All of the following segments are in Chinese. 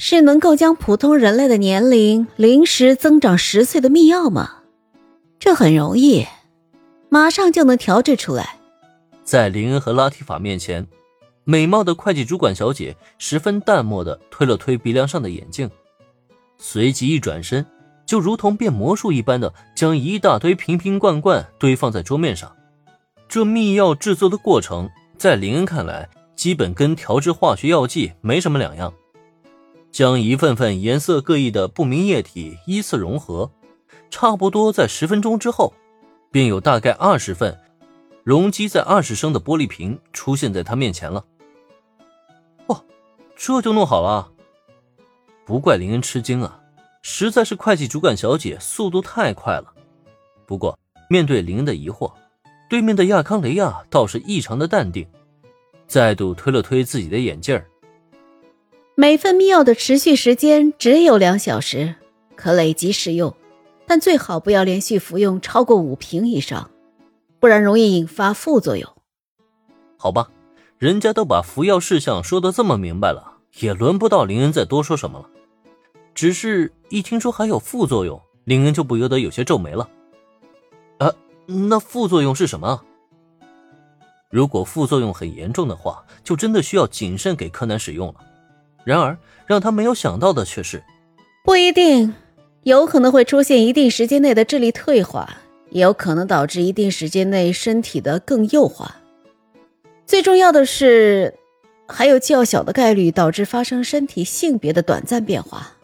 是能够将普通人类的年龄临时增长十岁的秘药吗？这很容易，马上就能调制出来。在林恩和拉提法面前，美貌的会计主管小姐十分淡漠的推了推鼻梁上的眼镜，随即一转身，就如同变魔术一般的将一大堆瓶瓶罐罐堆放在桌面上。这秘药制作的过程，在林恩看来，基本跟调制化学药剂没什么两样。将一份份颜色各异的不明液体依次融合，差不多在十分钟之后，便有大概二十份容积在二十升的玻璃瓶出现在他面前了。哦，这就弄好了！不怪林恩吃惊啊，实在是会计主管小姐速度太快了。不过面对林恩的疑惑，对面的亚康雷亚倒是异常的淡定，再度推了推自己的眼镜。每份秘药的持续时间只有两小时，可累积使用，但最好不要连续服用超过五瓶以上，不然容易引发副作用。好吧，人家都把服药事项说的这么明白了，也轮不到林恩再多说什么了。只是一听说还有副作用，林恩就不由得有些皱眉了。啊，那副作用是什么？如果副作用很严重的话，就真的需要谨慎给柯南使用了。然而，让他没有想到的却是，不一定，有可能会出现一定时间内的智力退化，也有可能导致一定时间内身体的更幼化。最重要的是，还有较小的概率导致发生身体性别的短暂变化。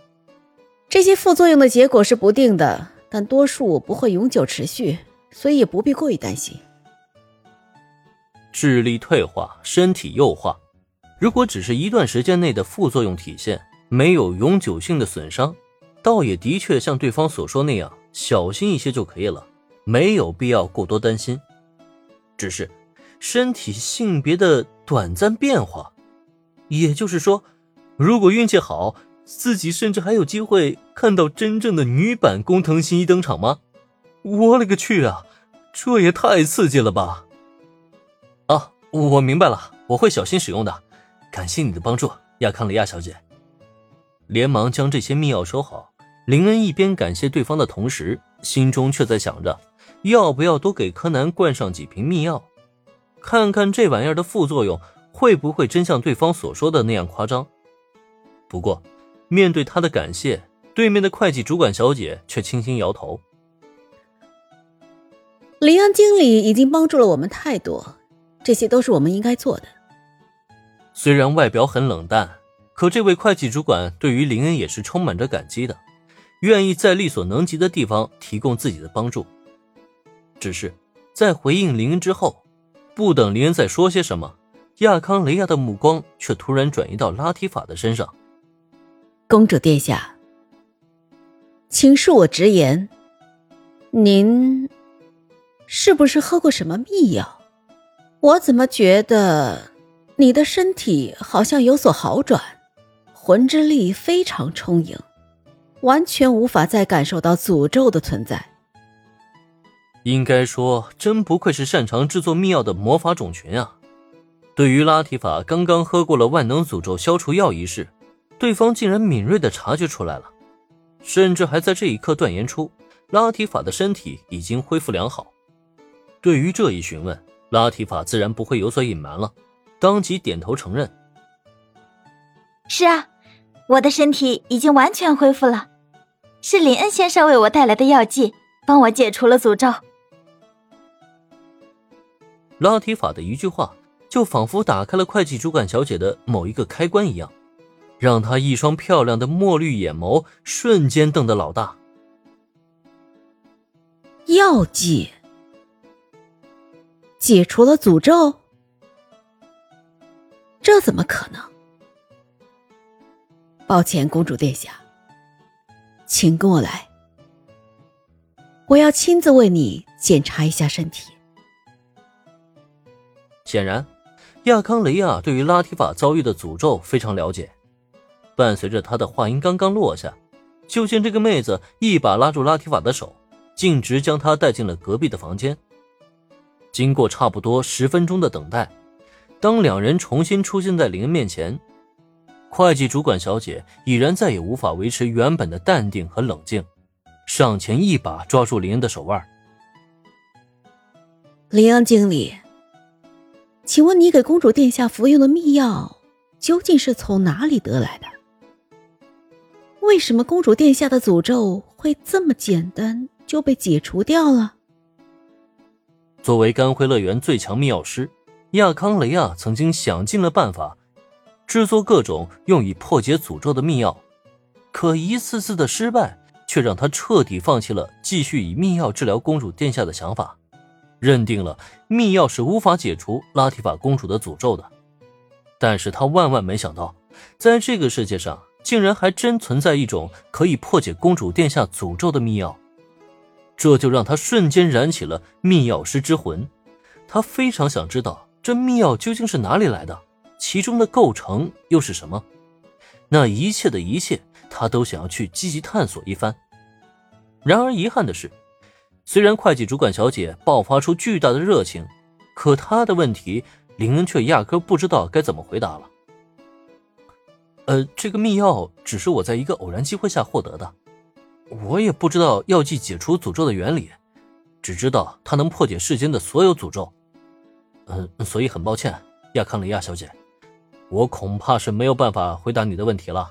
这些副作用的结果是不定的，但多数不会永久持续，所以也不必过于担心。智力退化，身体幼化。如果只是一段时间内的副作用体现，没有永久性的损伤，倒也的确像对方所说那样，小心一些就可以了，没有必要过多担心。只是身体性别的短暂变化，也就是说，如果运气好，自己甚至还有机会看到真正的女版工藤新一登场吗？我勒个去啊，这也太刺激了吧！啊，我明白了，我会小心使用的。感谢你的帮助，亚康雷亚小姐。连忙将这些秘药收好。林恩一边感谢对方的同时，心中却在想着，要不要多给柯南灌上几瓶秘药，看看这玩意儿的副作用会不会真像对方所说的那样夸张。不过，面对他的感谢，对面的会计主管小姐却轻轻摇头。林恩经理已经帮助了我们太多，这些都是我们应该做的。虽然外表很冷淡，可这位会计主管对于林恩也是充满着感激的，愿意在力所能及的地方提供自己的帮助。只是在回应林恩之后，不等林恩再说些什么，亚康雷亚的目光却突然转移到拉提法的身上。公主殿下，请恕我直言，您是不是喝过什么秘药？我怎么觉得？你的身体好像有所好转，魂之力非常充盈，完全无法再感受到诅咒的存在。应该说，真不愧是擅长制作秘药的魔法种群啊！对于拉提法刚刚喝过了万能诅咒消除药一事，对方竟然敏锐的察觉出来了，甚至还在这一刻断言出拉提法的身体已经恢复良好。对于这一询问，拉提法自然不会有所隐瞒了。当即点头承认：“是啊，我的身体已经完全恢复了，是林恩先生为我带来的药剂，帮我解除了诅咒。”拉提法的一句话，就仿佛打开了会计主管小姐的某一个开关一样，让她一双漂亮的墨绿眼眸瞬间瞪得老大。药剂解除了诅咒。这怎么可能？抱歉，公主殿下，请跟我来，我要亲自为你检查一下身体。显然，亚康雷亚对于拉提法遭遇的诅咒非常了解。伴随着他的话音刚刚落下，就见这个妹子一把拉住拉提法的手，径直将他带进了隔壁的房间。经过差不多十分钟的等待。当两人重新出现在林恩面前，会计主管小姐已然再也无法维持原本的淡定和冷静，上前一把抓住林恩的手腕。林恩经理，请问你给公主殿下服用的秘药究竟是从哪里得来的？为什么公主殿下的诅咒会这么简单就被解除掉了？作为甘辉乐园最强秘药师，亚康雷亚曾经想尽了办法，制作各种用以破解诅咒的密钥，可一次次的失败，却让他彻底放弃了继续以密钥治疗公主殿下的想法，认定了密钥是无法解除拉提法公主的诅咒的。但是他万万没想到，在这个世界上。竟然还真存在一种可以破解公主殿下诅咒的密钥，这就让他瞬间燃起了密药师之魂。他非常想知道这密钥究竟是哪里来的，其中的构成又是什么。那一切的一切，他都想要去积极探索一番。然而遗憾的是，虽然会计主管小姐爆发出巨大的热情，可她的问题，林恩却压根不知道该怎么回答了。呃，这个密钥只是我在一个偶然机会下获得的，我也不知道药剂解除诅咒的原理，只知道它能破解世间的所有诅咒。嗯，所以很抱歉，亚康里亚小姐，我恐怕是没有办法回答你的问题了。